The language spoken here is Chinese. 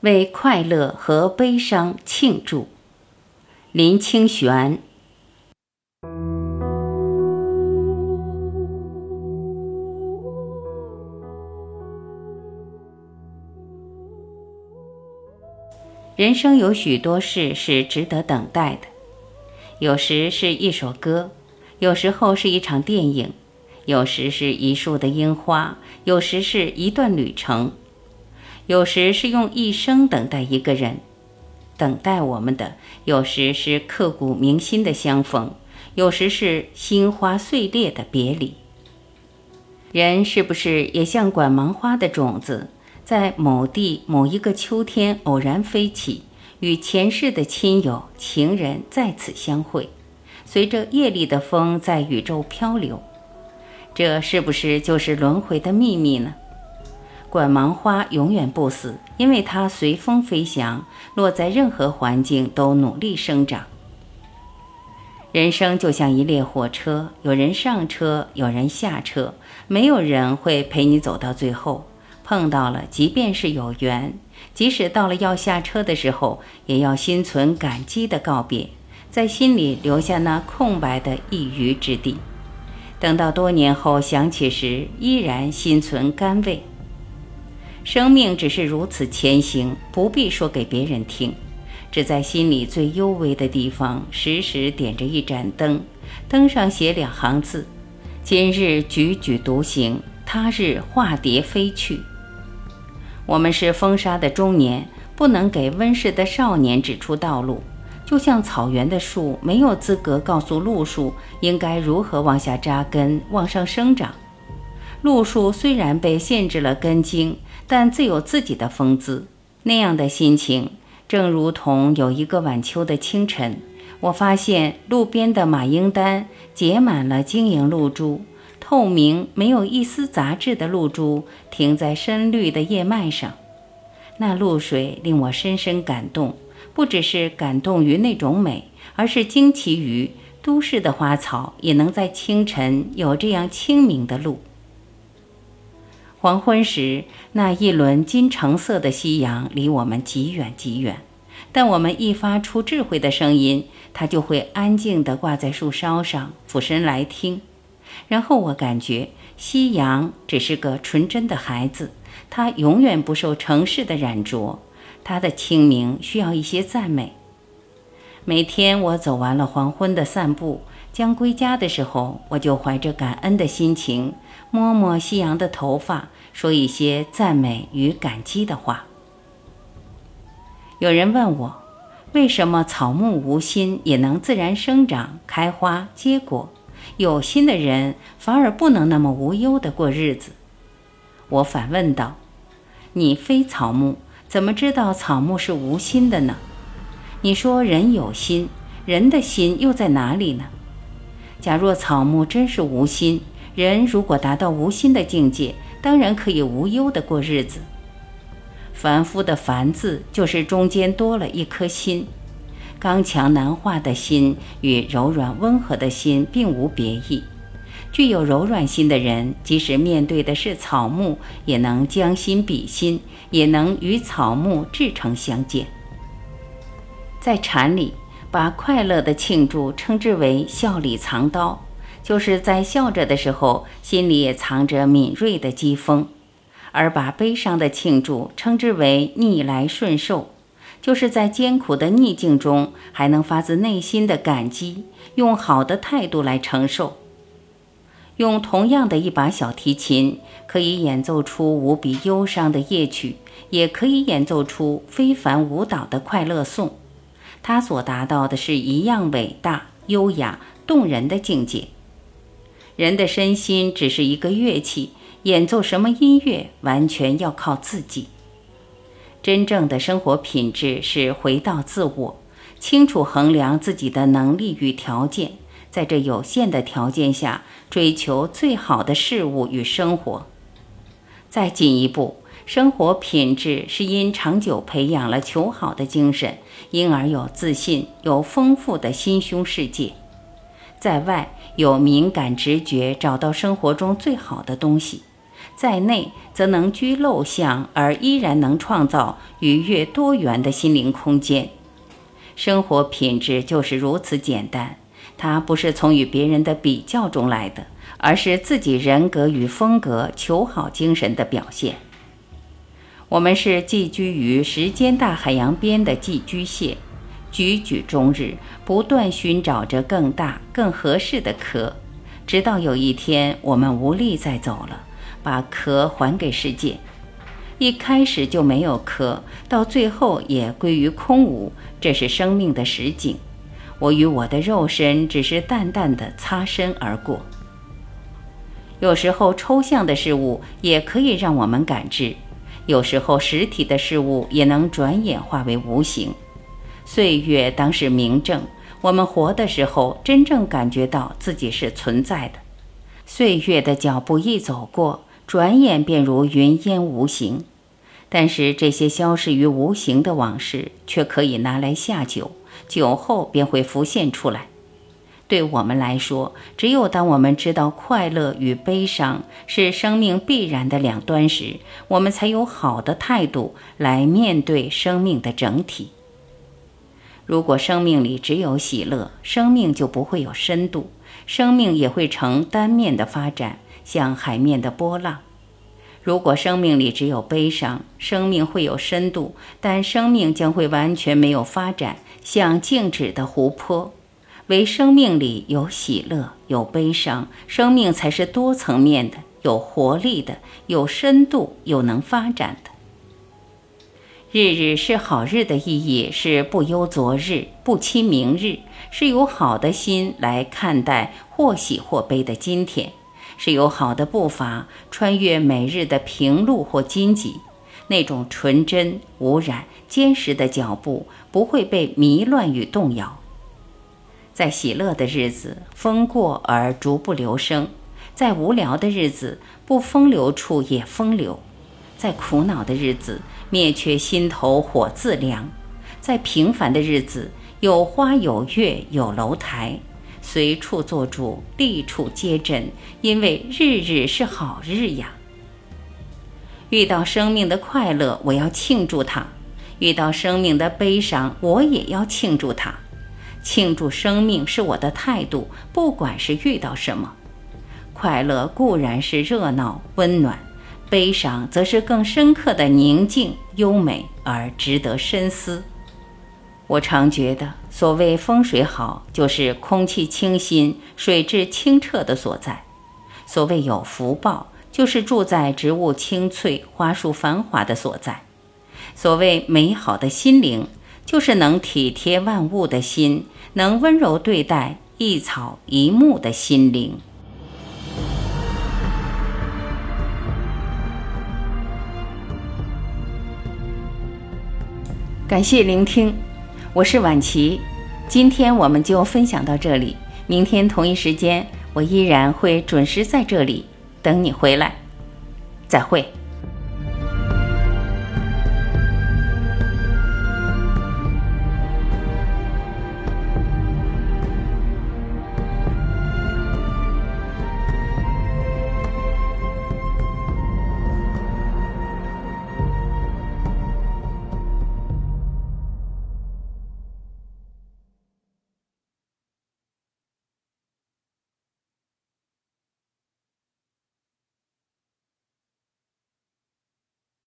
为快乐和悲伤庆祝。林清玄。人生有许多事是值得等待的，有时是一首歌，有时候是一场电影，有时是一束的樱花，有时是一段旅程，有时是用一生等待一个人。等待我们的，有时是刻骨铭心的相逢，有时是心花碎裂的别离。人是不是也像管芒花的种子？在某地某一个秋天偶然飞起，与前世的亲友、情人再次相会，随着夜里的风在宇宙漂流。这是不是就是轮回的秘密呢？管芒花永远不死，因为它随风飞翔，落在任何环境都努力生长。人生就像一列火车，有人上车，有人下车，没有人会陪你走到最后。碰到了，即便是有缘，即使到了要下车的时候，也要心存感激的告别，在心里留下那空白的一隅之地。等到多年后想起时，依然心存甘味。生命只是如此前行，不必说给别人听，只在心里最幽微的地方，时时点着一盏灯，灯上写两行字：今日踽踽独行，他日化蝶飞去。我们是风沙的中年，不能给温室的少年指出道路，就像草原的树没有资格告诉路树应该如何往下扎根、往上生长。路树虽然被限制了根茎，但自有自己的风姿。那样的心情，正如同有一个晚秋的清晨，我发现路边的马缨丹结满了晶莹露珠。透明、没有一丝杂质的露珠停在深绿的叶脉上，那露水令我深深感动。不只是感动于那种美，而是惊奇于都市的花草也能在清晨有这样清明的露。黄昏时，那一轮金橙色的夕阳离我们极远极远，但我们一发出智慧的声音，它就会安静地挂在树梢上，俯身来听。然后我感觉夕阳只是个纯真的孩子，它永远不受城市的染着。它的清明需要一些赞美。每天我走完了黄昏的散步，将归家的时候，我就怀着感恩的心情，摸摸夕阳的头发，说一些赞美与感激的话。有人问我，为什么草木无心也能自然生长、开花、结果？有心的人反而不能那么无忧地过日子。我反问道：“你非草木，怎么知道草木是无心的呢？你说人有心，人的心又在哪里呢？假若草木真是无心，人如果达到无心的境界，当然可以无忧地过日子。凡夫的‘凡’字，就是中间多了一颗心。”刚强难化的心与柔软温和的心并无别异。具有柔软心的人，即使面对的是草木，也能将心比心，也能与草木至诚相见。在禅里，把快乐的庆祝称之为笑里藏刀，就是在笑着的时候，心里也藏着敏锐的讥讽；而把悲伤的庆祝称之为逆来顺受。就是在艰苦的逆境中，还能发自内心的感激，用好的态度来承受。用同样的一把小提琴，可以演奏出无比忧伤的夜曲，也可以演奏出非凡舞蹈的快乐颂。他所达到的是一样伟大、优雅、动人的境界。人的身心只是一个乐器，演奏什么音乐，完全要靠自己。真正的生活品质是回到自我，清楚衡量自己的能力与条件，在这有限的条件下追求最好的事物与生活。再进一步，生活品质是因长久培养了求好的精神，因而有自信，有丰富的心胸世界。在外有敏感直觉，找到生活中最好的东西。在内则能居陋巷，而依然能创造愉悦多元的心灵空间。生活品质就是如此简单，它不是从与别人的比较中来的，而是自己人格与风格求好精神的表现。我们是寄居于时间大海洋边的寄居蟹，踽踽终日，不断寻找着更大、更合适的壳，直到有一天我们无力再走了，把壳还给世界。一开始就没有壳，到最后也归于空无，这是生命的实景。我与我的肉身只是淡淡的擦身而过。有时候抽象的事物也可以让我们感知。有时候，实体的事物也能转眼化为无形。岁月当是明证，我们活的时候，真正感觉到自己是存在的。岁月的脚步一走过，转眼便如云烟无形。但是这些消失于无形的往事，却可以拿来下酒，酒后便会浮现出来。对我们来说，只有当我们知道快乐与悲伤是生命必然的两端时，我们才有好的态度来面对生命的整体。如果生命里只有喜乐，生命就不会有深度，生命也会呈单面的发展，像海面的波浪。如果生命里只有悲伤，生命会有深度，但生命将会完全没有发展，像静止的湖泊。为生命里有喜乐，有悲伤，生命才是多层面的，有活力的，有深度，又能发展的。日日是好日的意义是不忧昨日，不期明日，是有好的心来看待或喜或悲的今天，是有好的步伐穿越每日的平路或荆棘，那种纯真、无染、坚实的脚步不会被迷乱与动摇。在喜乐的日子，风过而逐不留声；在无聊的日子，不风流处也风流；在苦恼的日子，灭却心头火自凉；在平凡的日子，有花有月有楼台，随处做主，立处皆真，因为日日是好日呀。遇到生命的快乐，我要庆祝它；遇到生命的悲伤，我也要庆祝它。庆祝生命是我的态度，不管是遇到什么，快乐固然是热闹温暖，悲伤则是更深刻的宁静优美而值得深思。我常觉得，所谓风水好，就是空气清新、水质清澈的所在；所谓有福报，就是住在植物青翠、花树繁华的所在；所谓美好的心灵。就是能体贴万物的心，能温柔对待一草一木的心灵。感谢聆听，我是婉琪，今天我们就分享到这里，明天同一时间我依然会准时在这里等你回来，再会。